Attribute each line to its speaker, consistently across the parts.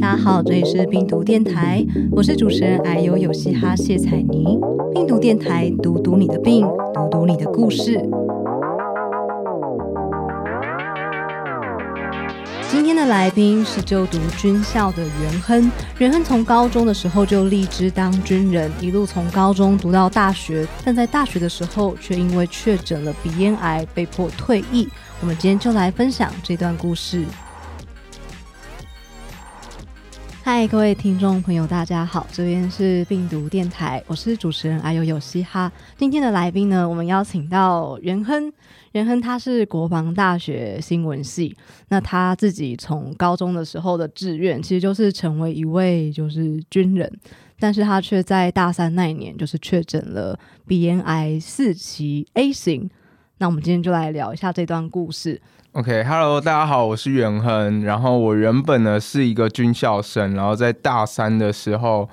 Speaker 1: 大家好，这里是病毒电台，我是主持人矮油有嘻哈谢彩妮。病毒电台，读读你的病，读读你的故事。今天的来宾是就读军校的袁亨。袁亨从高中的时候就立志当军人，一路从高中读到大学，但在大学的时候却因为确诊了鼻咽癌，被迫退役。我们今天就来分享这段故事。嗨，各位听众朋友，大家好，这边是病毒电台，我是主持人阿尤有嘻哈。今天的来宾呢，我们邀请到袁亨。袁亨他是国防大学新闻系，那他自己从高中的时候的志愿其实就是成为一位就是军人，但是他却在大三那一年就是确诊了鼻咽癌四期 A 型。那我们今天就来聊一下这段故事。
Speaker 2: OK，Hello，大家好，我是袁亨。然后我原本呢是一个军校生，然后在大三的时候。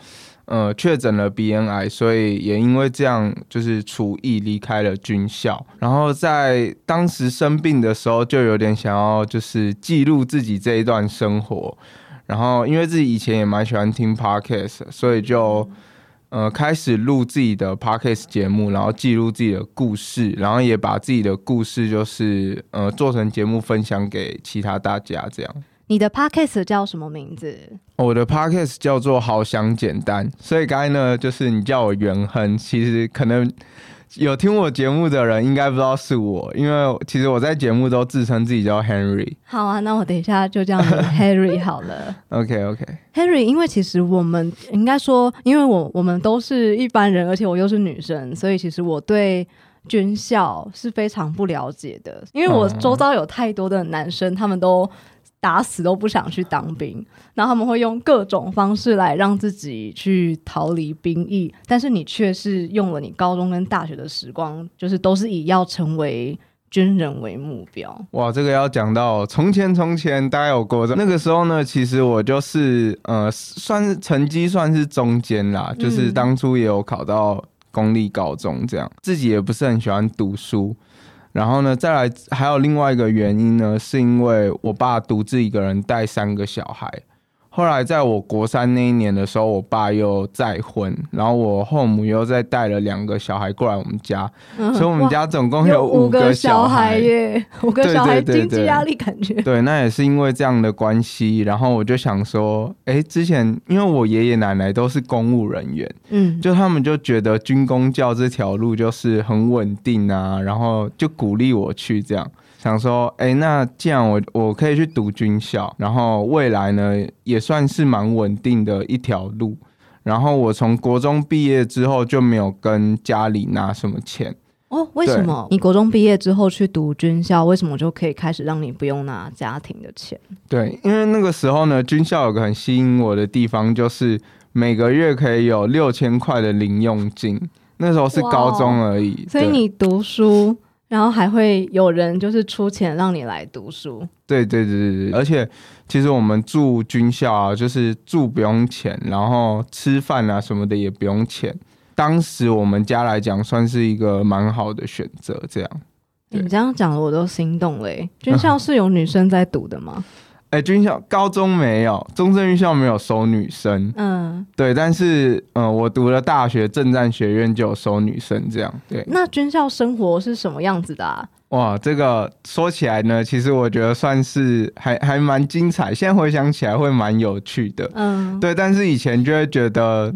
Speaker 2: 呃，确诊了鼻咽癌，所以也因为这样，就是厨艺离开了军校。然后在当时生病的时候，就有点想要就是记录自己这一段生活。然后因为自己以前也蛮喜欢听 podcast，所以就呃开始录自己的 podcast 节目，然后记录自己的故事，然后也把自己的故事就是呃做成节目分享给其他大家这样。
Speaker 1: 你的 podcast 叫什么名字？
Speaker 2: 我的 podcast 叫做“好想简单”，所以刚才呢，就是你叫我元亨，其实可能有听我节目的人应该不知道是我，因为其实我在节目都自称自己叫 Henry。
Speaker 1: 好啊，那我等一下就叫你 Henry 好了。
Speaker 2: OK OK。
Speaker 1: Henry，因为其实我们应该说，因为我我们都是一般人，而且我又是女生，所以其实我对军校是非常不了解的，因为我周遭有太多的男生，他们都。打死都不想去当兵，然后他们会用各种方式来让自己去逃离兵役，但是你却是用了你高中跟大学的时光，就是都是以要成为军人为目标。
Speaker 2: 哇，这个要讲到从前从前，大概有过那个时候呢，其实我就是呃，算是成绩算是中间啦，就是当初也有考到公立高中，这样自己也不是很喜欢读书。然后呢，再来还有另外一个原因呢，是因为我爸独自一个人带三个小孩。后来在我国三那一年的时候，我爸又再婚，然后我后母又再带了两个小孩过来我们家，所以我们家总共有五个小孩
Speaker 1: 耶，五个小孩经济压力感觉。
Speaker 2: 对，那也是因为这样的关系，然后我就想说，哎，之前因为我爷爷奶奶都是公务人员，嗯，就他们就觉得军工教这条路就是很稳定啊，然后就鼓励我去这样。想说，哎，那既然我我可以去读军校，然后未来呢也算是蛮稳定的一条路。然后我从国中毕业之后就没有跟家里拿什么钱。
Speaker 1: 哦，为什么？你国中毕业之后去读军校，为什么就可以开始让你不用拿家庭的钱？
Speaker 2: 对，因为那个时候呢，军校有个很吸引我的地方，就是每个月可以有六千块的零用金。那时候是高中而已，
Speaker 1: 所以你读书。然后还会有人就是出钱让你来读书，
Speaker 2: 对对对对对，而且其实我们住军校啊，就是住不用钱，然后吃饭啊什么的也不用钱。当时我们家来讲，算是一个蛮好的选择。这样，
Speaker 1: 你这样讲的我都心动嘞。军校是有女生在读的吗？
Speaker 2: 哎，军校高中没有，中正军校没有收女生。嗯，对，但是嗯，我读了大学政战学院就有收女生，这样对。
Speaker 1: 那军校生活是什么样子的啊？
Speaker 2: 哇，这个说起来呢，其实我觉得算是还还蛮精彩，现在回想起来会蛮有趣的。嗯，对，但是以前就会觉得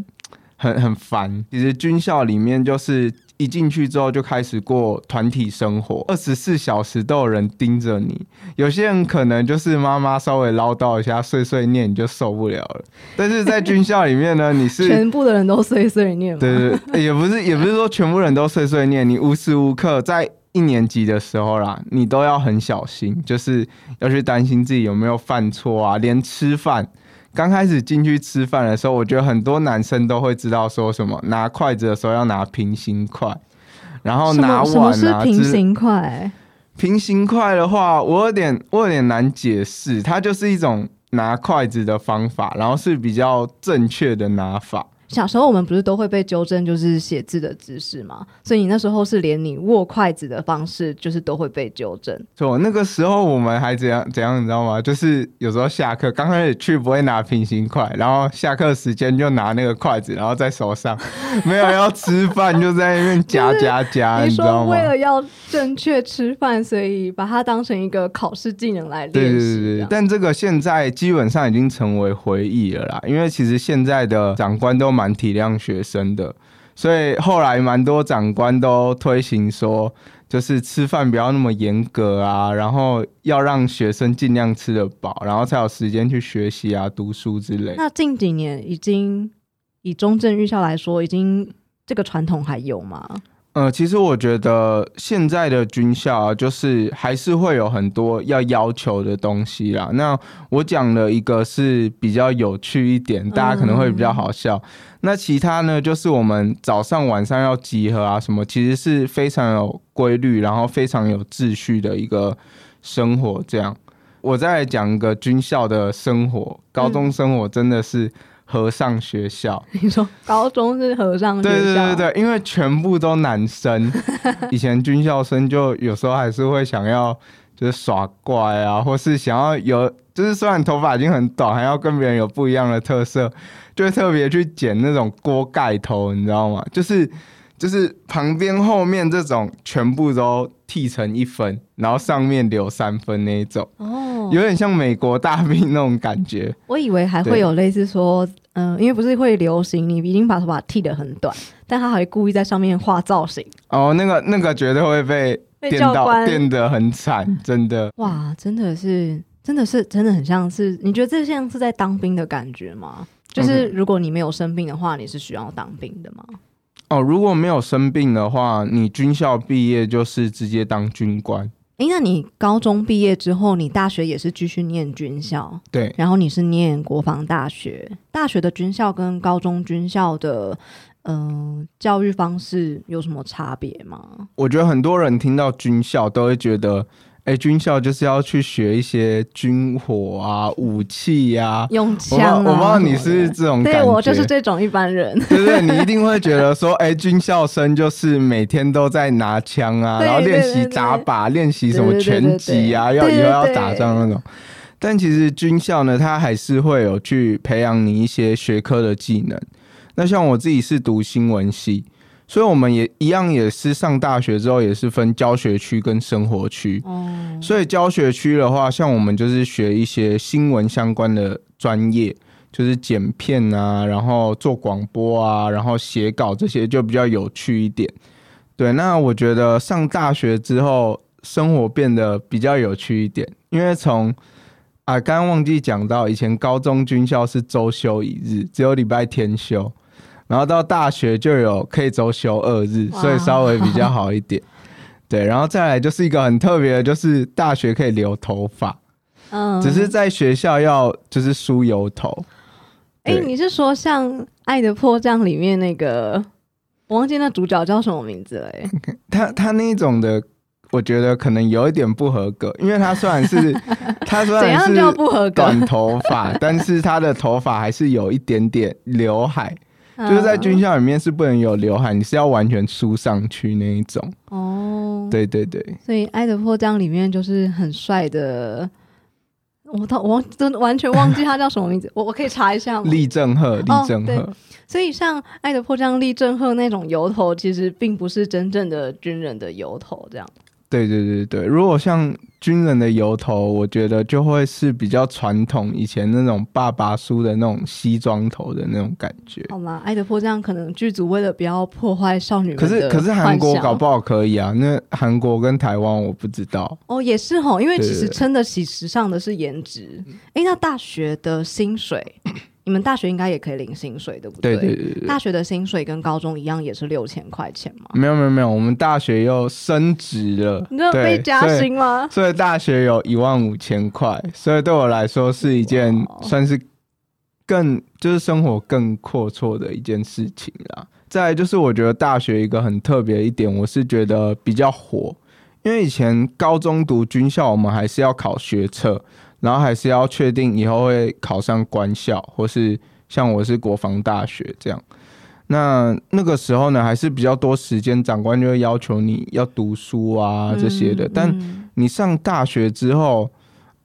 Speaker 2: 很很烦。其实军校里面就是。一进去之后就开始过团体生活，二十四小时都有人盯着你。有些人可能就是妈妈稍微唠叨一下、碎碎念，你就受不了了。但是在军校里面呢，你是
Speaker 1: 全部的人都碎碎念。
Speaker 2: 对对，也不是也不是说全部人都碎碎念，你无时无刻在一年级的时候啦，你都要很小心，就是要去担心自己有没有犯错啊，连吃饭。刚开始进去吃饭的时候，我觉得很多男生都会知道说什么拿筷子的时候要拿平行筷，然后拿碗
Speaker 1: 啊。平行筷？
Speaker 2: 平行筷的话，我有点我有点难解释，它就是一种拿筷子的方法，然后是比较正确的拿法。
Speaker 1: 小时候我们不是都会被纠正，就是写字的姿势嘛，所以你那时候是连你握筷子的方式，就是都会被纠正。
Speaker 2: 错，那个时候我们还怎样怎样，你知道吗？就是有时候下课刚开始去不会拿平行筷，然后下课时间就拿那个筷子，然后在手上没有要吃饭，就在那边夹夹夹，
Speaker 1: 你
Speaker 2: 知道吗？
Speaker 1: 说为了要正确吃饭，所以把它当成一个考试技能来练习。
Speaker 2: 对对
Speaker 1: 对，
Speaker 2: 但这个现在基本上已经成为回忆了啦，因为其实现在的长官都蛮体谅学生的，所以后来蛮多长官都推行说，就是吃饭不要那么严格啊，然后要让学生尽量吃得饱，然后才有时间去学习啊、读书之类。
Speaker 1: 那近几年已经以中正预校来说，已经这个传统还有吗？
Speaker 2: 呃，其实我觉得现在的军校啊，就是还是会有很多要要求的东西啦。那我讲了一个是比较有趣一点，大家可能会比较好笑。那其他呢，就是我们早上晚上要集合啊，什么其实是非常有规律，然后非常有秩序的一个生活。这样，我再来讲一个军校的生活，高中生活真的是和尚学校。
Speaker 1: 你说高中是和尚学
Speaker 2: 对对，对对，因为全部都男生，以前军校生就有时候还是会想要就是耍怪啊，或是想要有，就是虽然头发已经很短，还要跟别人有不一样的特色，就会特别去剪那种锅盖头，你知道吗？就是就是旁边后面这种全部都剃成一分，然后上面留三分那一种，
Speaker 1: 哦，
Speaker 2: 有点像美国大兵那种感觉。
Speaker 1: 我以为还会有类似说，嗯、因为不是会流行，你已经把头发剃得很短，但他还故意在上面画造型。
Speaker 2: 哦，那个那个绝对会被
Speaker 1: 被
Speaker 2: 电到
Speaker 1: 教官
Speaker 2: 电得很惨，真的。
Speaker 1: 哇，真的是，真的是，真的很像是，你觉得这像是在当兵的感觉吗？就是如果你没有生病的话，你是需要当兵的吗？
Speaker 2: 哦，如果没有生病的话，你军校毕业就是直接当军官。
Speaker 1: 诶，那你高中毕业之后，你大学也是继续念军校，
Speaker 2: 对，
Speaker 1: 然后你是念国防大学，大学的军校跟高中军校的嗯、呃教育方式有什么差别吗？
Speaker 2: 我觉得很多人听到军校都会觉得，哎、军校就是要去学一些军火啊、武器呀、
Speaker 1: 用
Speaker 2: 我不知道
Speaker 1: 枪、啊，
Speaker 2: 我不知道你是这种感觉，
Speaker 1: 对我就是这种一般人。
Speaker 2: 对对，你一定会觉得说，哎、军校生就是每天都在拿枪啊，然后练习打靶，练习什么拳击啊，要以后要打仗那种。但其实军校呢，它还是会有去培养你一些学科的技能。那像我自己是读新闻系，所以我们也一样，也是上大学之后也是分教学区跟生活区。
Speaker 1: 哦，
Speaker 2: 所以教学区的话，像我们就是学一些新闻相关的专业，就是剪片啊，然后做广播啊，然后写稿这些就比较有趣一点。对，那我觉得上大学之后，生活变得比较有趣一点，因为从啊，刚刚忘记讲到，以前高中军校是周休一日，只有礼拜天休，然后到大学就有可以周休二日，所以稍微比较好一点。对，然后再来就是一个很特别的，就是大学可以留头发，
Speaker 1: 嗯
Speaker 2: 只是在学校要就是梳油头。
Speaker 1: 哎、
Speaker 2: 对
Speaker 1: 你是说像《爱的迫降》里面那个，我忘记那主角叫什么名字了、哎，
Speaker 2: 他他那一种的，我觉得可能有一点不合格，因为他虽然是 他虽然是
Speaker 1: 怎样叫不合格？
Speaker 2: 短头发，但是他的头发还是有一点点刘海，就是在军校里面是不能有刘海，你是要完全梳上去那一种。
Speaker 1: 哦，
Speaker 2: 对对对，
Speaker 1: 所以《爱的迫降》里面就是很帅的，我到我真的完全忘记他叫什么名字，我我可以查一下吗？
Speaker 2: 立正赫，立正
Speaker 1: 对
Speaker 2: 赫，
Speaker 1: 所以像《爱的迫降》立正赫那种油头，其实并不是真正的军人的油头，这样。
Speaker 2: 对对对对。如果像军人的油头，我觉得就会是比较传统，以前那种爸爸梳的那种西装头的那种感觉。
Speaker 1: 好吗？《爱德坡这样》可能剧组为了不要破坏少女
Speaker 2: 可是可是韩国搞不好可以啊，那韩国跟台湾我不知道。
Speaker 1: 哦，也是吼，因为其实撑得起时尚的是颜值。哎，那大学的薪水，你们大学应该也可以领薪水，对不
Speaker 2: 对
Speaker 1: 对
Speaker 2: 对对对。
Speaker 1: 大学的薪水跟高中一样，也是六千块钱吗？
Speaker 2: 没有没有没有，我们大学又升职了，
Speaker 1: 你知道
Speaker 2: 对
Speaker 1: 被加薪吗？
Speaker 2: 所以大学有一万五千块，所以对我来说是一件算是更就是生活更阔绰的一件事情啦。再来就是我觉得大学一个很特别的一点，我是觉得比较火，因为以前高中读军校，我们还是要考学测，然后还是要确定以后会考上官校或是像我是国防大学这样。那那个时候呢，还是比较多时间，长官就会要求你要读书啊这些的。但你上大学之后，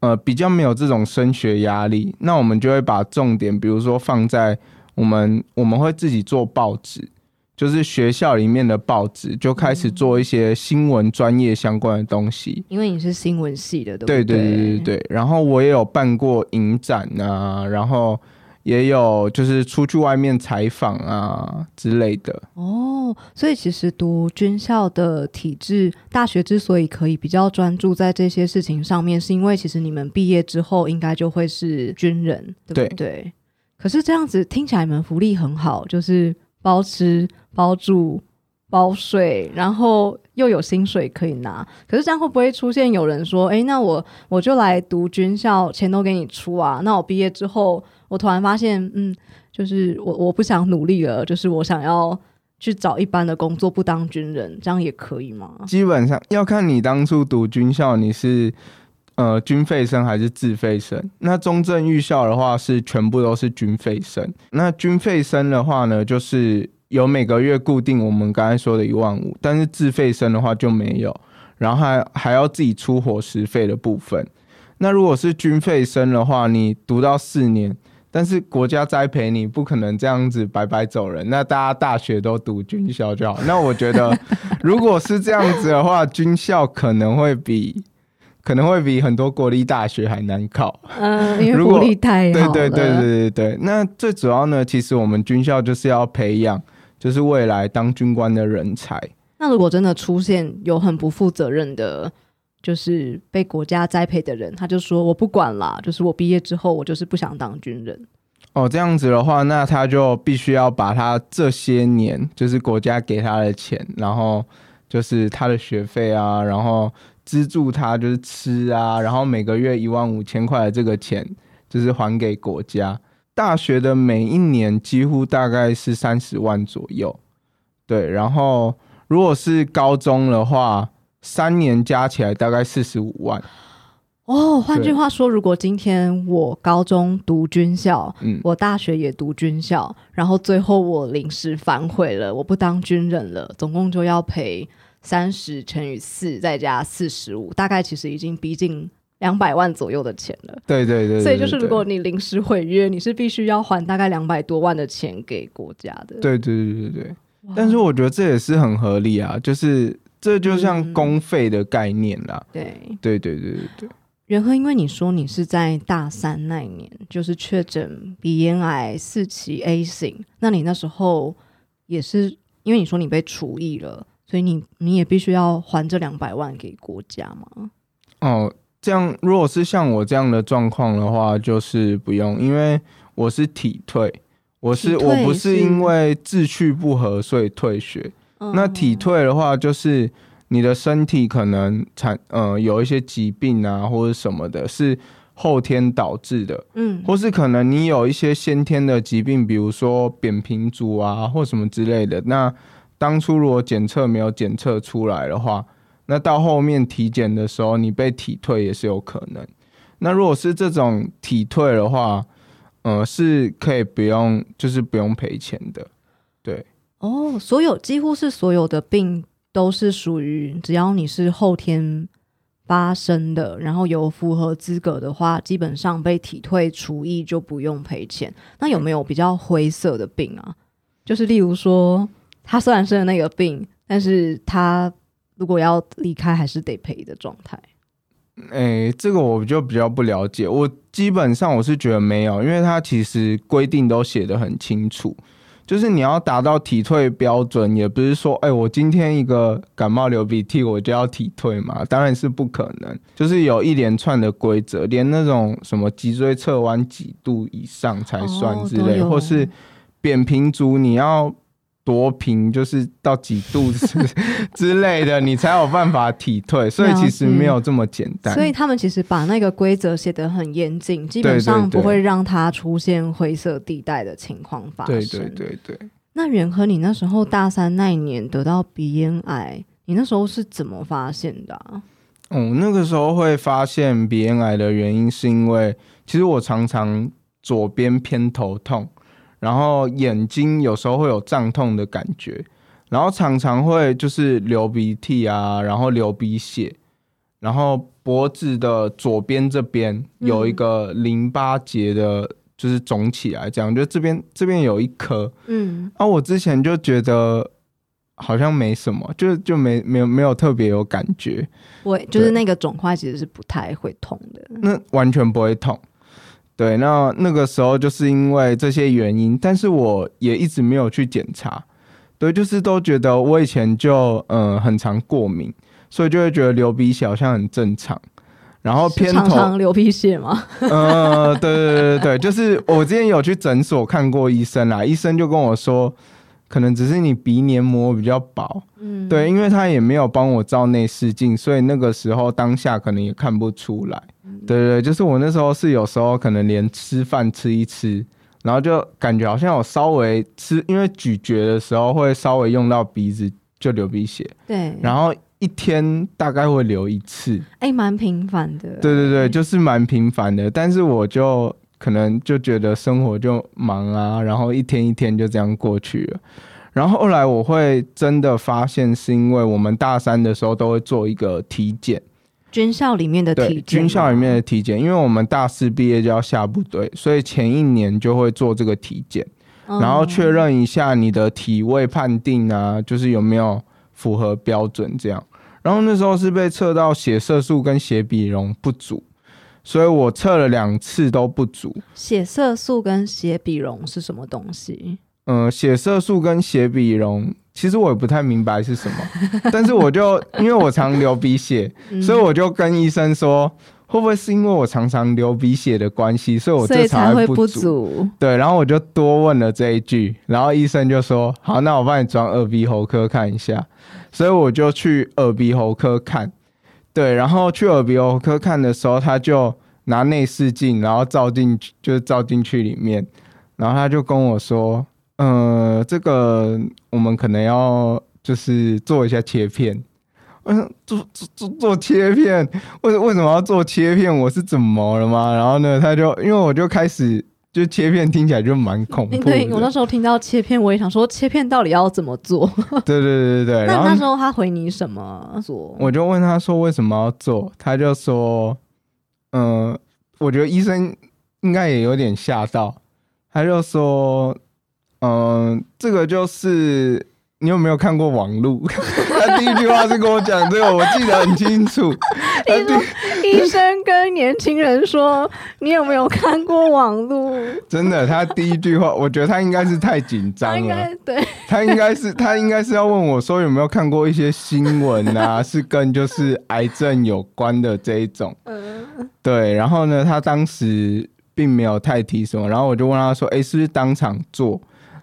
Speaker 2: 呃，比较没有这种升学压力，那我们就会把重点，比如说放在我们我们会自己做报纸，就是学校里面的报纸，就开始做一些新闻专业相关的东西。
Speaker 1: 因为你是新闻系的，
Speaker 2: 对
Speaker 1: 对
Speaker 2: 对对对。然后我也有办过影展啊，然后。也有就是出去外面采访啊之类的
Speaker 1: 哦，所以其实读军校的体制，大学之所以可以比较专注在这些事情上面，是因为其实你们毕业之后应该就会是军人，对不对？可是这样子听起来你们福利很好，就是包吃包住。包税，然后又有薪水可以拿，可是这样会不会出现有人说：“哎，那我我就来读军校，钱都给你出啊？那我毕业之后，我突然发现，嗯，就是我我不想努力了，就是我想要去找一般的工作，不当军人，这样也可以吗？”
Speaker 2: 基本上要看你当初读军校，你是呃军费生还是自费生。那中正预校的话是全部都是军费生。那军费生的话呢，就是。有每个月固定我们刚才说的一万五，但是自费生的话就没有，然后还还要自己出伙食费的部分。那如果是军费生的话，你读到四年，但是国家栽培你，不可能这样子白白走人。那大家大学都读军校就好。那我觉得，如果是这样子的话，军校可能会比可能会比很多国立大学还难考。
Speaker 1: 嗯，因为国立太
Speaker 2: 对对对对对对。那最主要呢，其实我们军校就是要培养。就是未来当军官的人才。
Speaker 1: 那如果真的出现有很不负责任的，就是被国家栽培的人，他就说我不管啦，就是我毕业之后我就是不想当军人。
Speaker 2: 哦，这样子的话，那他就必须要把他这些年就是国家给他的钱，然后就是他的学费啊，然后资助他就是吃啊，然后每个月一万五千块的这个钱，就是还给国家。大学的每一年几乎大概是三十万左右，对。然后如果是高中的话，三年加起来大概四十五万。
Speaker 1: 哦，换句话说，如果今天我高中读军校，嗯，我大学也读军校，然后最后我临时反悔了，我不当军人了，总共就要赔三十乘以四，再加四十五，大概其实已经逼近。两百万左右的钱了，
Speaker 2: 对对对，
Speaker 1: 所以就是如果你临时毁约，你是必须要还大概两百多万的钱给国家的。
Speaker 2: 对对对对对，但是我觉得这也是很合理啊，就是这就像公费的概念啦。
Speaker 1: 对
Speaker 2: 对对对对对。
Speaker 1: 元和，因为你说你是在大三那一年就是确诊鼻咽癌四期 A 型，那你那时候也是因为你说你被除役了，所以你你也必须要还这两百万给国家吗？
Speaker 2: 哦。这样，如果是像我这样的状况的话，就是不用，因为我是体退，我是我不是因为志趣不合所以退学。那体退的话，就是你的身体可能产呃有一些疾病啊，或者什么的，是后天导致的，嗯，或是可能你有一些先天的疾病，比如说扁平足啊或什么之类的。那当初如果检测没有检测出来的话。那到后面体检的时候，你被体退也是有可能。那如果是这种体退的话，呃，是可以不用，就是不用赔钱的。对，
Speaker 1: 哦，所有几乎是所有的病都是属于，只要你是后天发生的，然后有符合资格的话，基本上被体退除役就不用赔钱。那有没有比较灰色的病啊？就是例如说，他虽然生了那个病，但是他。如果要离开，还是得赔的状态。
Speaker 2: 哎，这个我就比较不了解。我基本上我是觉得没有，因为他其实规定都写的很清楚，就是你要达到体退标准，也不是说，哎，我今天一个感冒流鼻涕，我就要体退嘛？当然是不可能。就是有一连串的规则，连那种什么脊椎侧弯几度以上才算之类，或是扁平足，你要。多平就是到几度之 之类的，你才有办法体退，所以其实没有这么简单。
Speaker 1: 所以他们其实把那个规则写得很严谨，基本上不会让它出现灰色地带的情况发生。
Speaker 2: 对对对对。
Speaker 1: 那远和，你那时候大三那一年得到鼻咽癌，你那时候是怎么发现的？
Speaker 2: 哦，那个时候会发现鼻咽癌的原因，是因为其实我常常左边偏头痛。然后眼睛有时候会有胀痛的感觉，然后常常会就是流鼻涕啊，然后流鼻血，然后脖子的左边这边有一个淋巴结的，就是肿起来，这样就这边这边有一颗，
Speaker 1: 嗯，
Speaker 2: 啊，我之前就觉得好像没什么，就就没没有没有特别有感觉，
Speaker 1: 我就是那个肿块其实是不太会痛的。
Speaker 2: 那完全不会痛。对，那那个时候就是因为这些原因，但是我也一直没有去检查。对，就是都觉得我以前就嗯、呃很常过敏，所以就会觉得流鼻血好像很正常。然后偏头，
Speaker 1: 常流鼻血吗？
Speaker 2: 呃，对对对对对，就是我之前有去诊所看过医生啦，医生就跟我说，可能只是你鼻黏膜比较薄，
Speaker 1: 嗯，
Speaker 2: 对，因为他也没有帮我照内视镜，所以那个时候当下可能也看不出来。对对对，就是我那时候是有时候可能连吃饭吃一吃，然后就感觉好像我稍微吃，因为咀嚼的时候会稍微用到鼻子就流鼻血，
Speaker 1: 对，
Speaker 2: 然后一天大概会流一次。
Speaker 1: 哎，蛮频繁的。
Speaker 2: 对对对，就是蛮频繁的，但是我就可能就觉得生活就忙啊，然后一天一天就这样过去了。然后后来我会真的发现，是因为我们大三的时候都会做一个体检，
Speaker 1: 军校里面的体，检，
Speaker 2: 军校里面的。体检，因为我们大四毕业就要下部队，所以前一年就会做这个体检，
Speaker 1: 嗯
Speaker 2: 然后确认一下你的体位判定啊，就是有没有符合标准这样。然后那时候是被测到血色素跟血比容不足，所以我测了两次都不足。
Speaker 1: 血色素跟血比容是什么东西？
Speaker 2: 嗯、血色素跟血比容，其实我也不太明白是什么，但是我就因为我常流鼻血，
Speaker 1: 嗯
Speaker 2: 所以我就跟医生说，会不会是因为我常常流鼻血的关系，所以我这
Speaker 1: 才会不？
Speaker 2: 足。对，然后我就多问了这一句，然后医生就说：“好，那我帮你转耳鼻喉科看一下。”所以我就去耳鼻喉科看。对，然后去耳鼻喉科看的时候，他就拿内视镜，然后照进去，就是照进去里面，然后他就跟我说：“呃，这个我们可能要就是做一下切片。”嗯，做做做做切片，为为什么要做切片？我是怎么了吗？然后呢，他就因为我就开始就切片听起来就蛮恐怖的，
Speaker 1: 对我那时候听到切片，我也想说切片到底要怎么做？
Speaker 2: 对对对对对，
Speaker 1: 那那时候他回你什么做？
Speaker 2: 我就问他说为什么要做，他就说，嗯、我觉得医生应该也有点吓到，他就说，嗯、这个就是你有没有看过网路？他第一句话是跟我讲这个，我记得很清楚。他第
Speaker 1: 医生跟年轻人说：“你有没有看过网路？”
Speaker 2: 真的，他第一句话，我觉得他应该是太紧张了。
Speaker 1: 该对，
Speaker 2: 他应该是他应该是要问我说有没有看过一些新闻啊，是跟就是癌症有关的这一种。
Speaker 1: 嗯，
Speaker 2: 对，然后呢，他当时并没有太提什么，然后我就问他说：“诶，是不是当场做？”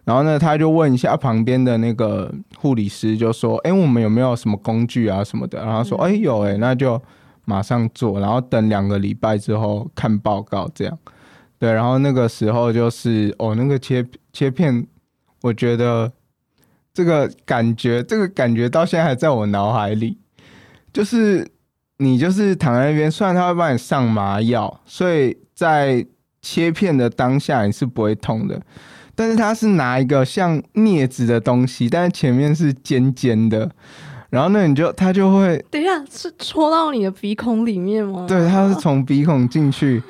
Speaker 2: 然后呢，他就问一下旁边的那个护理师，就说：“诶，我们有没有什么工具啊什么的？”然后他说：“诶，有诶，那就马上做，然后等两个礼拜之后看报告这样。”对，然后那个时候就是哦，那个切切片，我觉得这个感觉，这个感觉到现在还在我脑海里，就是你就是躺在那边，虽然他会帮你上麻药，所以在切片的当下你是不会痛的，但是他是拿一个像镊子的东西，但是前面是尖尖的，然后呢你就他就会
Speaker 1: 等一下是戳到你的鼻孔里面吗？
Speaker 2: 对，它是从鼻孔进去，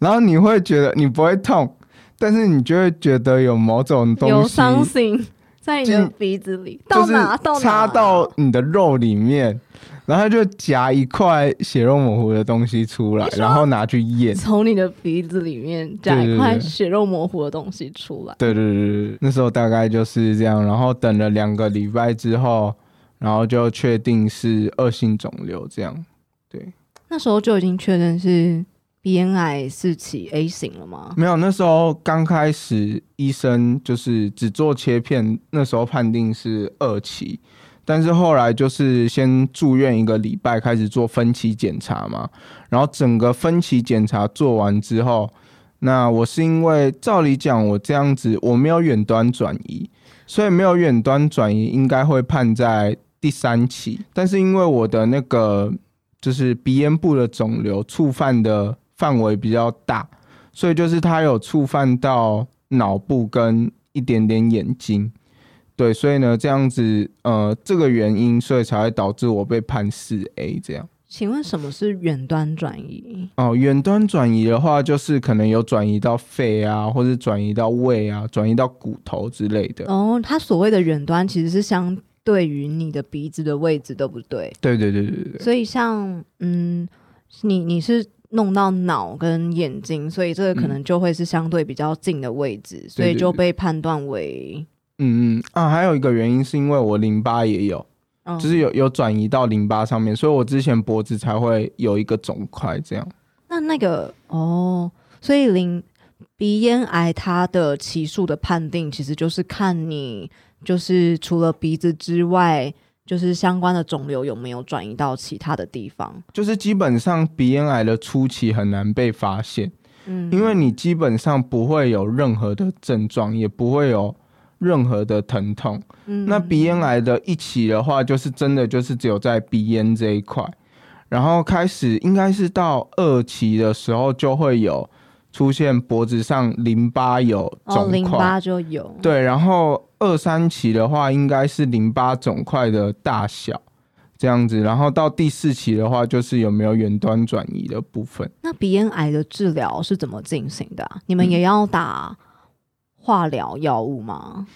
Speaker 2: 然后你会觉得你不会痛，但是你就会觉得有某种东
Speaker 1: 有
Speaker 2: 西
Speaker 1: something 在你的鼻子里，
Speaker 2: 就是
Speaker 1: 到哪到哪
Speaker 2: 插到你的肉里面，然后他就夹一块血肉模糊的东西出来然后拿去验。
Speaker 1: 从你的鼻子里面夹一块血肉模糊的东西出来。
Speaker 2: 对对对对，对那时候大概就是这样，然后等了两个礼拜之后，然后就确定是恶性肿瘤，这样。对，
Speaker 1: 那时候就已经确认是鼻咽癌四期 A 型了吗？
Speaker 2: 没有，那时候刚开始医生就是只做切片，那时候判定是二期，但是后来就是先住院一个礼拜，开始做分期检查嘛，然后整个分期检查做完之后，那我是因为照理讲我这样子我没有远端转移，所以没有远端转移应该会判在第三期，但是因为我的那个就是鼻咽部的肿瘤触犯的范围比较大，所以就是它有触犯到脑部跟一点点眼睛。对，所以呢，这样子，呃，这个原因，所以才会导致我被判四 A 这样。
Speaker 1: 请问什么是远端转移？
Speaker 2: 哦，远端转移的话，就是可能有转移到肺啊，或者转移到胃啊，转移到骨头之类的。
Speaker 1: 哦，它所谓的远端其实是相对于你的鼻子的位置，对不对？
Speaker 2: 对对对对对。
Speaker 1: 所以像，嗯，你你是弄到脑跟眼睛，所以这个可能就会是相对比较近的位置，所以就被判断为。
Speaker 2: 嗯嗯啊，还有一个原因是因为我淋巴也有，就是有有转移到淋巴上面，所以我之前脖子才会有一个肿块这样。
Speaker 1: 那那个哦，所以淋鼻咽癌它的期数的判定，其实就是看你就是除了鼻子之外，就是相关的肿瘤有没有转移到其他的地方。
Speaker 2: 就是基本上鼻咽癌的初期很难被发现，嗯，因为你基本上不会有任何的症状，也不会有。任何的疼痛，嗯那鼻咽癌的一起的话，就是真的就是只有在鼻咽这一块，然后开始应该是到二期的时候就会有出现脖子上淋巴有肿块，
Speaker 1: 淋巴就有
Speaker 2: 对，然后二三期的话应该是淋巴肿块的大小这样子，然后到第四期的话就是有没有远端转移的部分。
Speaker 1: 那鼻咽癌的治疗是怎么进行的？你们也要打？化疗药物吗？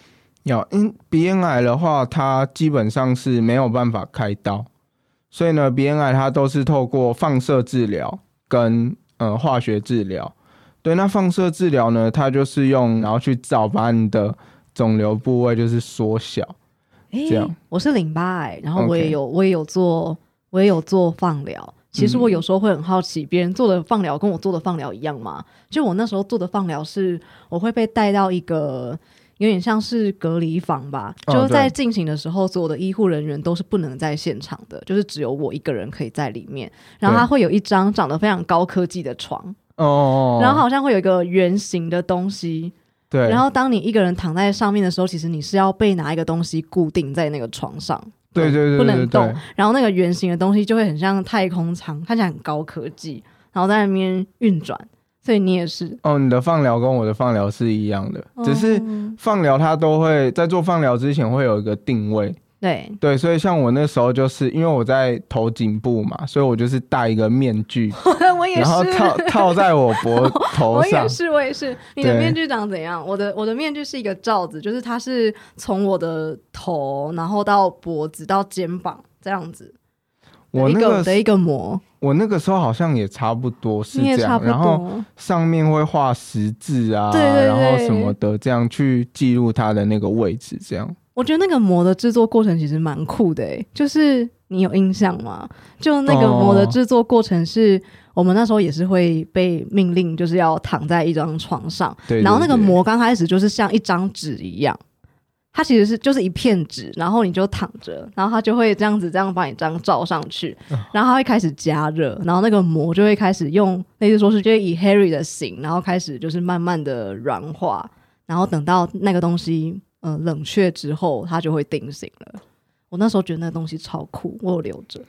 Speaker 2: 有，因鼻咽癌的话，它基本上是没有办法开刀，所以呢，鼻咽癌它都是透过放射治疗跟呃化学治疗。对，那放射治疗呢，它就是用然后去找把你的肿瘤部位就是缩小。这样，
Speaker 1: 我是淋巴癌，然后我也有我也有做我也有做放疗。其实我有时候会很好奇，别人做的放疗跟我做的放疗一样吗？就我那时候做的放疗是，我会被带到一个有点像是隔离房吧，就是在进行的时候，所有的医护人员都是不能在现场的，就是只有我一个人可以在里面。然后它会有一张长得非常高科技的床哦，然后好像会有一个圆形的东西，
Speaker 2: 对。
Speaker 1: 然后当你一个人躺在上面的时候，其实你是要被拿一个东西固定在那个床上。
Speaker 2: 对对对，
Speaker 1: 不能动。然后那个圆形的东西就会很像太空舱，看起来很高科技，然后在那边运转。所以你也是
Speaker 2: 哦，你的放疗跟我的放疗是一样的，只是放疗它都会在做放疗之前会有一个定位。
Speaker 1: 对
Speaker 2: 对，所以像我那时候就是因为我在头颈部嘛，所以我就是戴一个面具，
Speaker 1: 我也是，
Speaker 2: 然后套套在我脖 头
Speaker 1: 上。我也是，我也是。你的面具长怎样？我的我的面具是一个罩子，就是它是从我的头，然后到脖子到肩膀这样子。
Speaker 2: 我那个
Speaker 1: 的一个膜，
Speaker 2: 我那个时候好像也差不多是这样，然后上面会画十字啊，然后什么的，这样去记录它的那个位置，这样。
Speaker 1: 我觉得那个膜的制作过程其实蛮酷的诶，就是你有印象吗？就那个膜的制作过程是我们那时候也是会被命令，就是要躺在一张床上，然后那个膜刚开始就是像一张纸一样，它其实是就是一片纸，然后你就躺着，然后它就会这样子这样把你这样罩上去，然后它会开始加热，然后那个膜就会开始用类似说是就以 Harry 的形，然后开始就是慢慢的软化，然后等到那个东西。嗯，冷却之后它就会定型了。我那时候觉得那东西超酷，我有留着。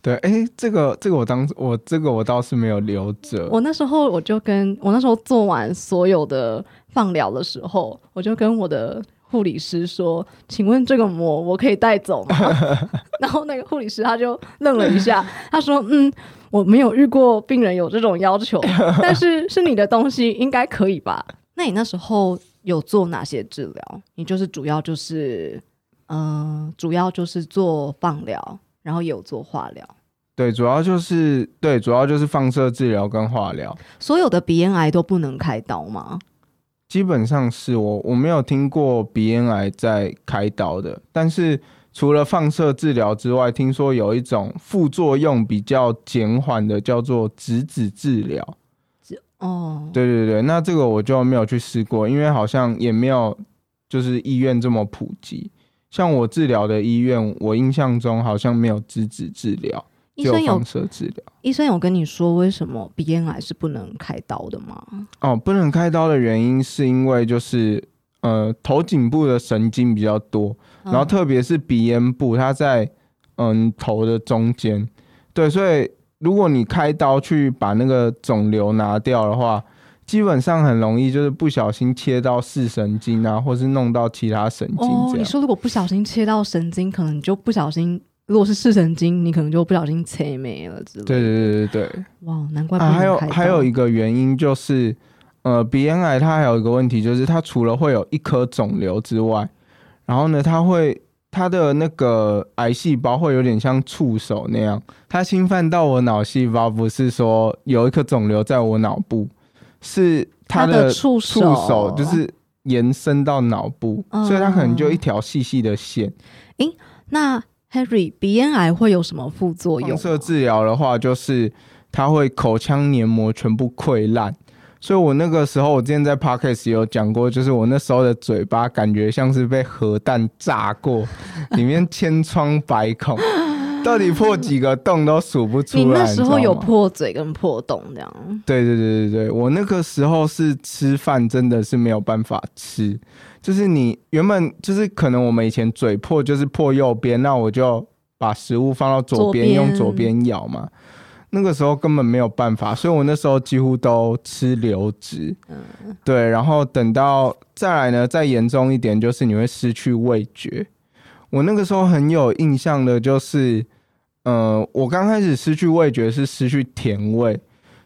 Speaker 2: 对，哎，这个这个我当我这个我倒是没有留着。
Speaker 1: 我那时候我就跟我那时候做完所有的放疗的时候，我就跟我的护理师说：“请问这个膜我可以带走吗？” 然后那个护理师他就愣了一下，他说：“嗯，我没有遇过病人有这种要求，但是是你的东西应该可以吧？那你那时候？”有做哪些治疗？你就是主要就是，嗯，主要就是做放疗，然后也有做化疗。
Speaker 2: 对，主要就是对，主要就是放射治疗跟化疗。
Speaker 1: 所有的鼻咽癌都不能开刀吗？
Speaker 2: 基本上是我我没有听过鼻咽癌在开刀的，但是除了放射治疗之外，听说有一种副作用比较减缓的，叫做质子治疗。哦，对对对，那这个我就没有去试过，因为好像也没有就是医院这么普及。像我治疗的医院，我印象中好像没有质子治疗，有放射治疗。
Speaker 1: 医生有跟你说为什么鼻咽癌是不能开刀的吗？
Speaker 2: 哦，不能开刀的原因是因为就是呃头颈部的神经比较多，然后特别是鼻咽部，它在嗯头的中间，对，所以。如果你开刀去把那个肿瘤拿掉的话，基本上很容易就是不小心切到视神经啊，或是弄到其他神经
Speaker 1: 哦，你说如果不小心切到神经，可能你就不小心，如果是视神经，你可能就不小心切没了之类的。
Speaker 2: 对对对对对。
Speaker 1: 哇，难怪
Speaker 2: 啊，还有还有一个原因就是，呃，鼻咽癌它还有一个问题就是，它除了会有一颗肿瘤之外，然后呢，它会它的那个癌细胞会有点像触手那样，它侵犯到我脑细胞，不是说有一颗肿瘤在我脑部，是它
Speaker 1: 的
Speaker 2: 的
Speaker 1: 触
Speaker 2: 触
Speaker 1: 手
Speaker 2: 手就是延伸到脑部，所以它可能就一条细细的线。
Speaker 1: 诶那 Harry 鼻咽癌会有什么副作用
Speaker 2: 射治疗的话，就是它会口腔黏膜全部溃烂。所以我那个时候，我之前在 podcast 有讲过，就是我那时候的嘴巴感觉像是被核弹炸过，里面千疮百孔，到底破几个洞都数不出来。
Speaker 1: 你那时候有破嘴跟破洞这样？
Speaker 2: 对对对对对，我那个时候是吃饭真的是没有办法吃，就是你原本就是可能我们以前嘴破就是破右边，那我就把食物放到左边用左边咬嘛。那个时候根本没有办法，所以我那时候几乎都吃流质。对，然后等到再来呢，再严重一点就是你会失去味觉。我那个时候很有印象的就是，呃，我刚开始失去味觉是失去甜味，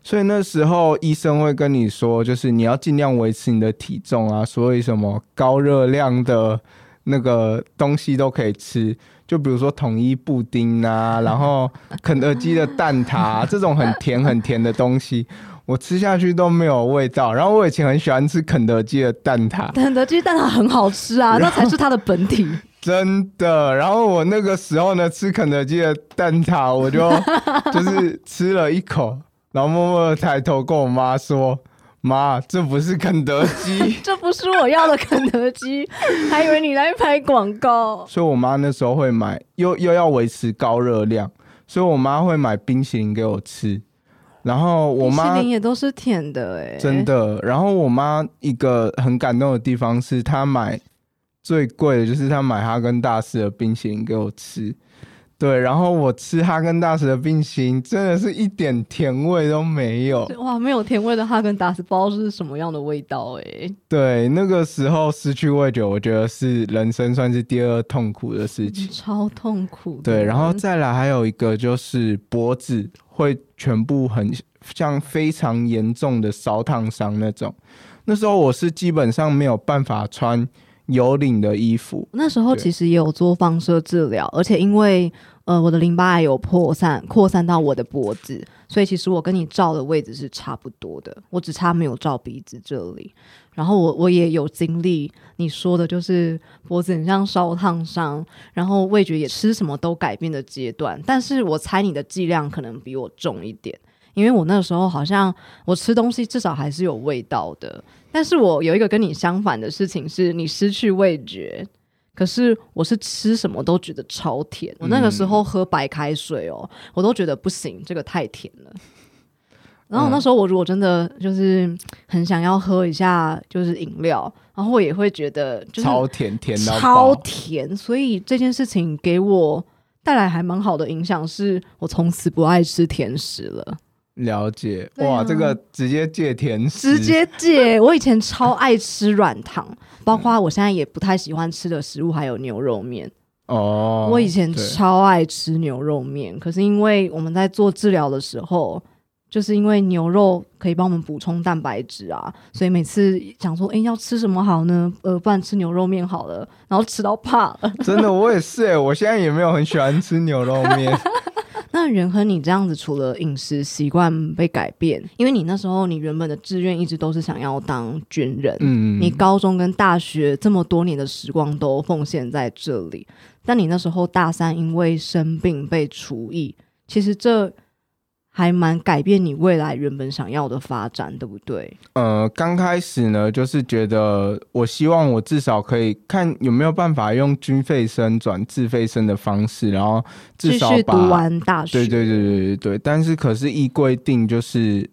Speaker 2: 所以那时候医生会跟你说，就是你要尽量维持你的体重啊，所以什么高热量的那个东西都可以吃，就比如说统一布丁啊，然后肯德基的蛋挞、啊这种很甜很甜的东西。我吃下去都没有味道，然后我以前很喜欢吃肯德基的蛋挞，
Speaker 1: 肯德基蛋挞很好吃啊，那才是它的本体。
Speaker 2: 真的，然后我那个时候呢，吃肯德基的蛋挞，我就就是吃了一口，然后默默的抬头跟我妈说：“妈，这不是肯德基。
Speaker 1: 这不是我要的肯德基，还以为你来拍广告”。
Speaker 2: 所以我妈那时候会买，又又要维持高热量，所以我妈会买冰淇淋给我吃。然后我妈
Speaker 1: 冰淇淋也都是甜的哎、
Speaker 2: 真的，然后我妈一个很感动的地方是，她买最贵的就是她买哈根达斯的冰淇淋给我吃。对，然后我吃哈根达斯的冰淇淋，真的是一点甜味都没有。
Speaker 1: 哇，没有甜味的哈根达斯，不知道是什么样的味道哎、
Speaker 2: 对，那个时候失去味觉，我觉得是人生算是第二痛苦的事情。
Speaker 1: 超痛苦。
Speaker 2: 对，然后再来还有一个就是脖子会全部很像非常严重的烧烫伤那种。那时候我是基本上没有办法穿有领的衣服。
Speaker 1: 那时候其实也有做放射治疗，而且因为呃我的淋巴癌有扩散扩散到我的脖子，所以其实我跟你照的位置是差不多的，我只差没有照鼻子这里。然后我我也有经历你说的，就是脖子很像烧烫伤，然后味觉也吃什么都改变的阶段。但是我猜你的剂量可能比我重一点，因为我那个时候好像我吃东西至少还是有味道的。但是我有一个跟你相反的事情，是你失去味觉，可是我是吃什么都觉得超甜。我那个时候喝白开水哦，我都觉得不行，这个太甜了。然后那时候我如果真的就是很想要喝一下就是饮料，然后我也会觉得就是
Speaker 2: 超甜，甜到
Speaker 1: 超。甜，所以这件事情给我带来还蛮好的影响，是我从此不爱吃甜食了。
Speaker 2: 了解，哇，这个直接戒甜食，
Speaker 1: 直接戒。我以前超爱吃软糖，包括我现在也不太喜欢吃的食物，还有牛肉面。
Speaker 2: 哦。
Speaker 1: 我以前超爱吃牛肉面，可是因为我们在做治疗的时候，就是因为牛肉可以帮我们补充蛋白质啊，所以每次想说，哎、要吃什么好呢？呃，不然吃牛肉面好了，然后吃到怕了。
Speaker 2: 真的，我也是哎，我现在也没有很喜欢吃牛肉面。
Speaker 1: 那人和你这样子，除了饮食习惯被改变，因为你那时候你原本的志愿一直都是想要当军人，
Speaker 2: 嗯，
Speaker 1: 你高中跟大学这么多年的时光都奉献在这里，但你那时候大三因为生病被除役，其实这还蛮改变你未来原本想要的发展，对不对？
Speaker 2: 呃，刚开始呢，就是觉得我希望我至少可以看有没有办法用军费生转自费生的方式，然后至少把
Speaker 1: 读完大学，
Speaker 2: 对对对对对。对，但是可是一规定就是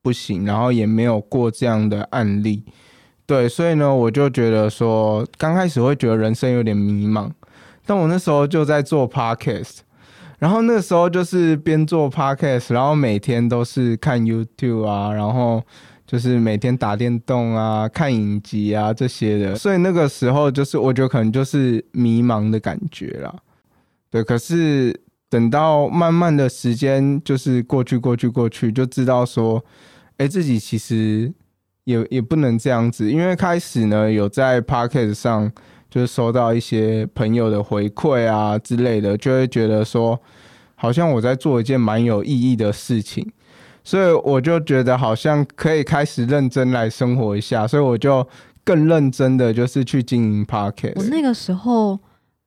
Speaker 2: 不行，然后也没有过这样的案例，对，所以呢，我就觉得说，刚开始会觉得人生有点迷茫，但我那时候就在做 podcast，然后那时候就是边做 podcast，然后每天都是看 YouTube 啊，然后就是每天打电动啊、看影集啊这些的，所以那个时候就是我觉得可能就是迷茫的感觉啦。对，可是等到慢慢的时间就是过去、过去、过去，就知道说，哎，自己其实也也不能这样子，因为开始呢有在 p o c k e t 上就是收到一些朋友的回馈啊之类的，就会觉得说，好像我在做一件蛮有意义的事情。所以我就觉得好像可以开始认真来生活一下，所以我就更认真的就是去经营 Parket。
Speaker 1: 我那个时候，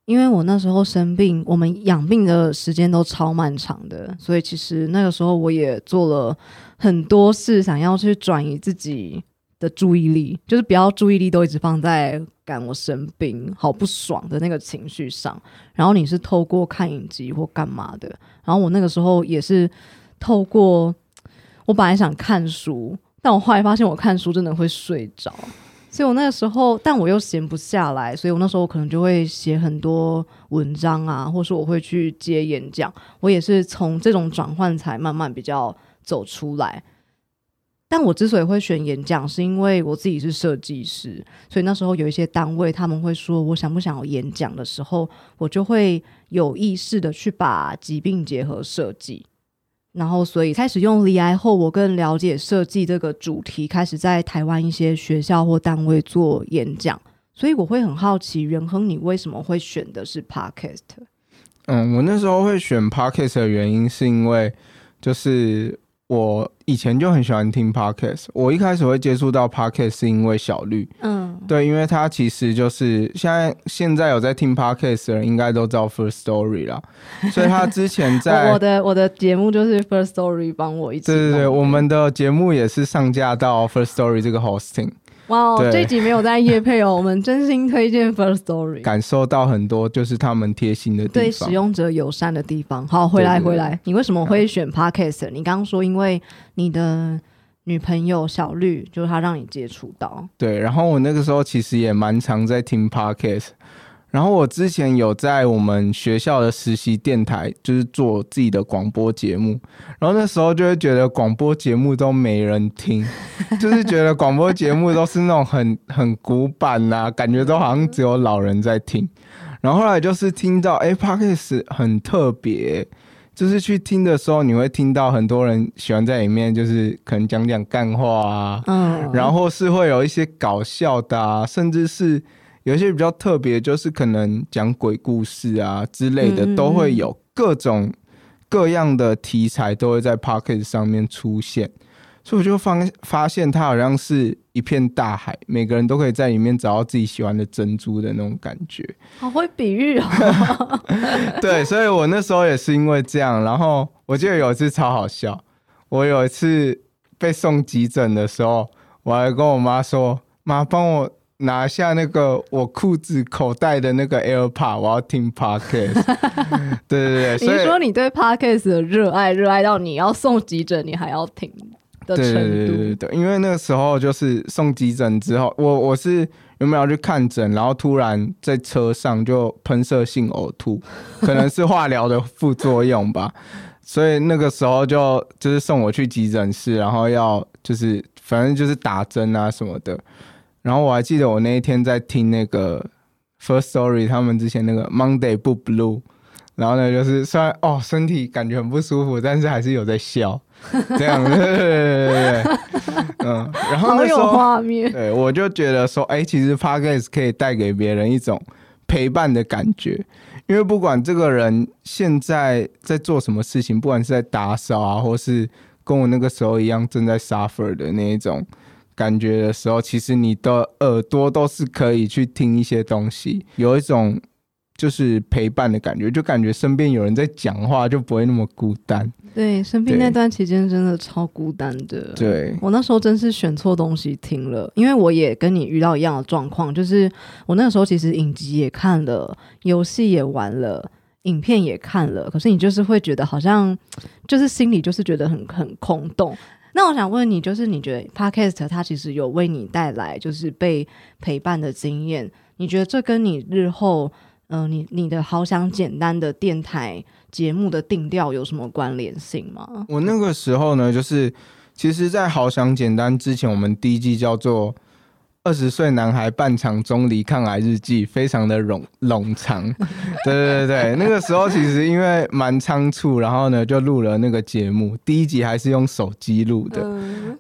Speaker 1: 因为我那时候生病，我们养病的时间都超漫长的，所以其实那个时候我也做了很多事，想要去转移自己的注意力，就是不要注意力都一直放在赶我生病好不爽的那个情绪上。然后你是透过看影集或干嘛的，然后我那个时候也是透过。我本来想看书，但我后来发现我看书真的会睡着，所以我那个时候，但我又闲不下来，所以我那时候可能就会写很多文章啊，或是我会去接演讲。我也是从这种转换才慢慢比较走出来。但我之所以会选演讲，是因为我自己是设计师，所以那时候有一些单位他们会说我想不想要演讲的时候，我就会有意识的去把疾病结合设计。然后，所以开始用离癌后，我更了解设计这个主题，开始在台湾一些学校或单位做演讲。所以我会很好奇，元亨，你为什么会选的是 Podcast？
Speaker 2: 嗯，我那时候会选 Podcast 的原因，是因为就是。我以前就很喜欢听 podcast，我一开始会接触到 podcast 是因为小绿，嗯，对，因为他其实就是现在现在有在听 podcast 的人应该都知道 First Story 啦，所以他之前在
Speaker 1: 我的我的节目就是 First Story 帮我一起，
Speaker 2: 对对对，我们的节目也是上架到 First Story 这个 hosting。
Speaker 1: 哇，这集没有在夜配哦，我们真心推荐 First Story，
Speaker 2: 感受到很多就是他们贴心的地
Speaker 1: 方，对使用者友善的地方。好，回来回来，你为什么会选 Podcast？你刚刚说因为你的女朋友小绿，就是她让你接触到。
Speaker 2: 对，然后我那个时候其实也蛮常在听 Podcast。然后我之前有在我们学校的实习电台，就是做自己的广播节目。然后那时候就会觉得广播节目都没人听，就是觉得广播节目都是那种很 很古板呐，感觉都好像只有老人在听。然后后来就是听到，哎 p o d c a s 很特别，就是去听的时候，你会听到很多人喜欢在里面，就是可能讲讲干话啊，嗯，然后是会有一些搞笑的，啊，甚至是。有一些比较特别，就是可能讲鬼故事啊之类的，都会有各种各样的题材都会在 p o c k e t 上面出现，所以我就发发现它好像是一片大海，每个人都可以在里面找到自己喜欢的珍珠的那种感觉。
Speaker 1: 好会比喻哦！
Speaker 2: 对，所以我那时候也是因为这样，然后我记得有一次超好笑，我有一次被送急诊的时候，我还跟我妈说：“妈，帮我。”拿下那个我裤子口袋的那个 AirPod，我要听 Podcast。对 对对，
Speaker 1: 你说你对 Podcast 的热爱，热爱到你要送急诊，你还要听的程度。对
Speaker 2: 对对对，因为那个时候就是送急诊之后，我我是有没有去看诊，然后突然在车上就喷射性呕吐，可能是化疗的副作用吧。所以那个时候就就是送我去急诊室，然后要就是反正就是打针啊什么的。然后我还记得我那一天在听那个 First Story，他们之前那个 Monday 不 Blue，然后呢就是虽然哦身体感觉很不舒服，但是还是有在笑，这样对对对对对，嗯，然后那时
Speaker 1: 候
Speaker 2: 对我就觉得说，哎，其实 Podcast 可以带给别人一种陪伴的感觉，因为不管这个人现在在做什么事情，不管是在打扫啊，或是跟我那个时候一样正在 suffer 的那一种。感觉的时候，其实你的耳朵都是可以去听一些东西，有一种就是陪伴的感觉，就感觉身边有人在讲话，就不会那么孤单。
Speaker 1: 对，生病那段期间真的超孤单的。
Speaker 2: 对
Speaker 1: 我那时候真是选错东西听了，因为我也跟你遇到一样的状况，就是我那个时候其实影集也看了，游戏也玩了，影片也看了，可是你就是会觉得好像就是心里就是觉得很很空洞。那我想问你，就是你觉得 Podcast 它其实有为你带来就是被陪伴的经验？你觉得这跟你日后，嗯，你你的好想简单的电台节目的定调有什么关联性吗？
Speaker 2: 我那个时候呢，就是其实，在好想简单之前，我们第一季叫做《二十岁男孩半场中离抗癌日记》，非常的冗冗长。对对对对，那个时候其实因为蛮仓促，然后呢就录了那个节目。第一集还是用手机录的，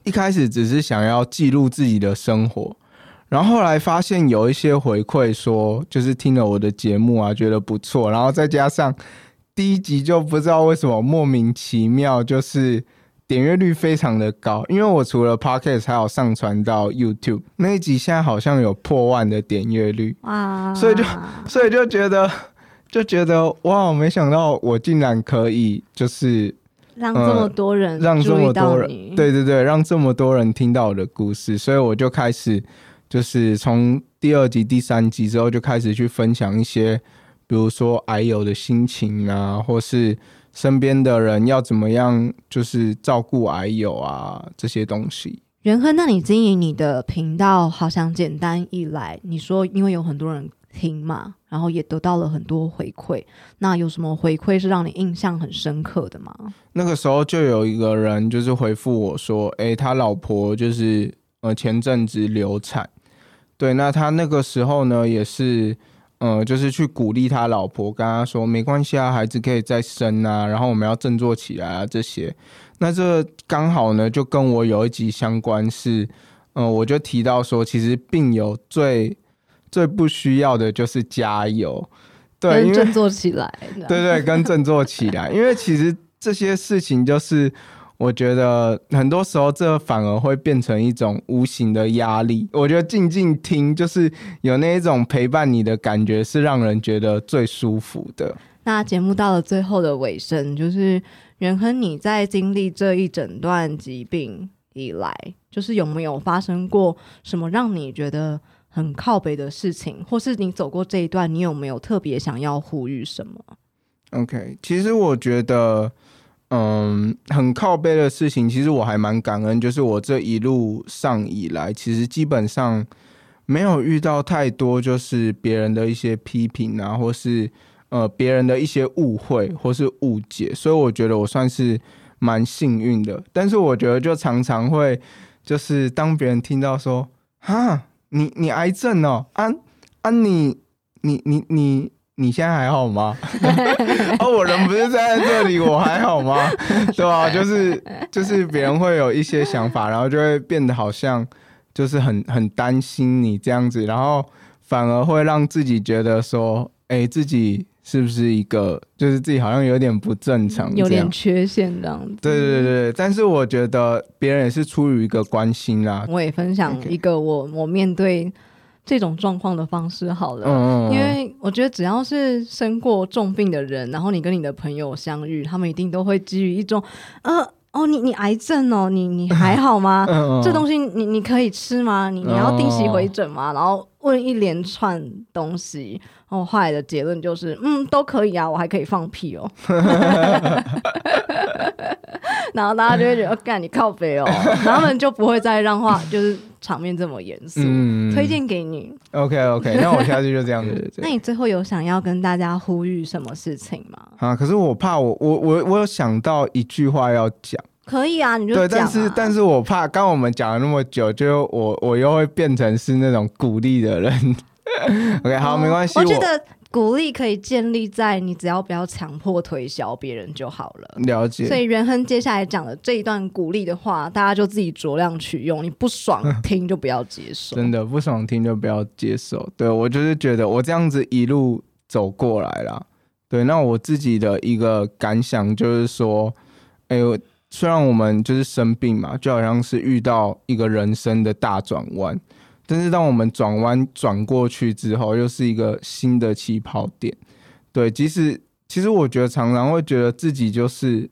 Speaker 2: 一开始只是想要记录自己的生活。然后后来发现有一些回馈说，就是听了我的节目啊，觉得不错。然后再加上第一集就不知道为什么莫名其妙就是点阅率非常的高，因为我除了 Podcast 还有上传到 YouTube 那一集，现在好像有破万的点阅率哇！所以就所以就觉得就觉得哇，没想到我竟然可以就是
Speaker 1: 让这么多人
Speaker 2: 让这么多人对对对让这么多人听到我的故事，所以我就开始。就是从第二集、第三集之后就开始去分享一些，比如说癌友的心情啊，或是身边的人要怎么样，就是照顾癌友啊这些东西。
Speaker 1: 元亨，那你经营你的频道好像简单一来，你说因为有很多人听嘛，然后也得到了很多回馈，那有什么回馈是让你印象很深刻的吗？
Speaker 2: 那个时候就有一个人就是回复我说：“哎，他老婆就是呃前阵子流产。”对，那他那个时候呢，也是，呃，就是去鼓励他老婆，跟他说没关系啊，孩子可以再生啊，然后我们要振作起来啊，这些。那这刚好呢，就跟我有一集相关，是，嗯，我就提到说，其实病友最最不需要的就是加油，
Speaker 1: 对，振作起来，
Speaker 2: 对对，跟振作起来，因为其实这些事情就是。我觉得很多时候，这反而会变成一种无形的压力。我觉得静静听，就是有那一种陪伴你的感觉，是让人觉得最舒服的。
Speaker 1: 那节目到了最后的尾声，就是元亨，你在经历这一整段疾病以来，就是有没有发生过什么让你觉得很靠北的事情，或是你走过这一段，你有没有特别想要呼吁什么
Speaker 2: ？OK，其实我觉得。嗯，很靠背的事情，其实我还蛮感恩。就是我这一路上以来，其实基本上没有遇到太多，就是别人的一些批评啊，或是呃别人的一些误会或是误解，所以我觉得我算是蛮幸运的。但是我觉得就常常会，就是当别人听到说，哈，你你癌症哦，安安你你你你。你现在还好吗？哦，我人不是在这里，我还好吗？对吧？就是就是别人会有一些想法，然后就会变得好像就是很很担心你这样子，然后反而会让自己觉得说，哎，自己是不是一个就是自己好像有点不正常，
Speaker 1: 有点缺陷这样子。
Speaker 2: 对对对但是我觉得别人也是出于一个关心啦。
Speaker 1: 我也分享一个我我面对。这种状况的方式好了，因为我觉得只要是生过重病的人，然后你跟你的朋友相遇，他们一定都会基于一种，呃，哦，你你癌症哦，你你 还好吗？这东西你你可以吃吗？你你要定期回诊吗？然后问一连串东西，然后后来的结论就是，嗯，都可以啊，我还可以放屁哦。然后大家就会觉得，干你靠北哦，他们就不会再让话，就是场面这么严肃。推荐给你。
Speaker 2: OK OK，那我下次就这样子。
Speaker 1: 那你最后有想要跟大家呼吁什么事情吗？
Speaker 2: 啊，可是我怕我我我我有想到一句话要讲。
Speaker 1: 可以啊，你就
Speaker 2: 对，但是但是我怕刚我们讲了那么久，就我我又会变成是那种鼓励的人。OK，好，没关系。
Speaker 1: 我觉得。鼓励可以建立在你只要不要强迫推销别人就好了。
Speaker 2: 了解。
Speaker 1: 所以元亨接下来讲的这一段鼓励的话，大家就自己酌量取用。你不爽听就不要接受。
Speaker 2: 真的不爽听就不要接受。对我就是觉得我这样子一路走过来了。对，那我自己的一个感想就是说，哎呦，虽然我们就是生病嘛，就好像是遇到一个人生的大转弯。但是当我们转弯转过去之后，又是一个新的起跑点。对，即使其实我觉得常常会觉得自己就是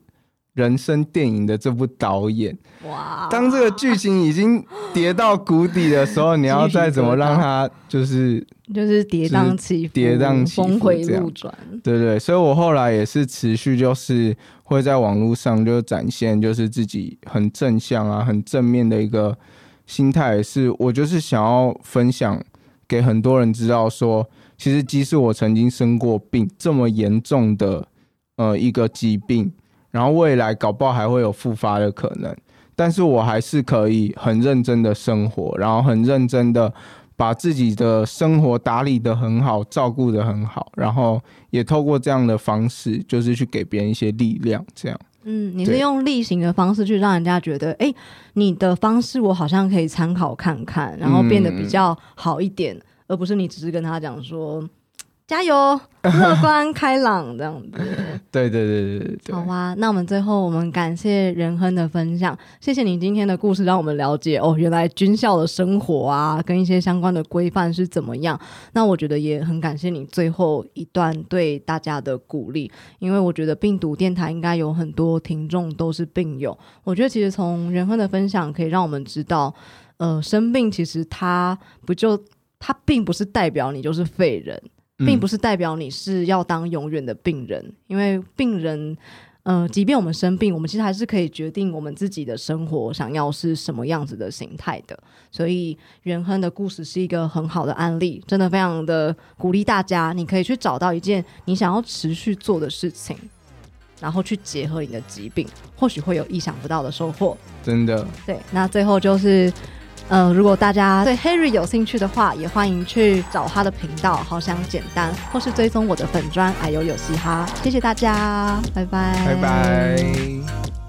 Speaker 2: 人生电影的这部导演。哇！当这个剧情已经跌到谷底的时候，你要再怎么让它就是
Speaker 1: 就是跌宕起伏、
Speaker 2: 跌宕起伏、
Speaker 1: 峰回路转。
Speaker 2: 对对，所以我后来也是持续就是会在网络上就展现就是自己很正向啊、很正面的一个。心态是我就是想要分享给很多人知道，说其实即使我曾经生过病这么严重的呃一个疾病，然后未来搞不好还会有复发的可能，但是我还是可以很认真的生活，然后很认真的把自己的生活打理的很好，照顾的很好，然后也透过这样的方式，就是去给别人一些力量，这样。
Speaker 1: 嗯，你是用例行的方式去让人家觉得，哎、你的方式我好像可以参考看看，然后变得比较好一点，而不是你只是跟他讲说加油、乐观、开朗这样子。
Speaker 2: 对对对对对对
Speaker 1: 好。啊，那我们最后我们感谢仁亨的分享，谢谢你今天的故事，让我们了解哦，原来军校的生活啊，跟一些相关的规范是怎么样。那我觉得也很感谢你最后一段对大家的鼓励，因为我觉得病毒电台应该有很多听众都是病友。我觉得其实从仁亨的分享可以让我们知道，呃，生病其实它不就它并不是代表你就是废人，并不
Speaker 2: 是
Speaker 1: 是代表你是要当永远的病人，因为病人，呃，即便我们生病，我们其实还是可以决定我们自己的生活想要是什么样子的形态的。所以元亨的故事是一个很好的案例，真的非常的鼓励大家，你可以去找到一件你想要持续做的事情，然后去结合你的疾病，或许会有意想不到的收获。
Speaker 2: 真的，
Speaker 1: 对，那最后就是，呃，如果大家对 Harry 有兴趣的话，也欢迎去找他的频道，好想简单，或是追踪我的粉砖，哎呦有嘻哈。谢谢大家，拜拜，
Speaker 2: 拜拜。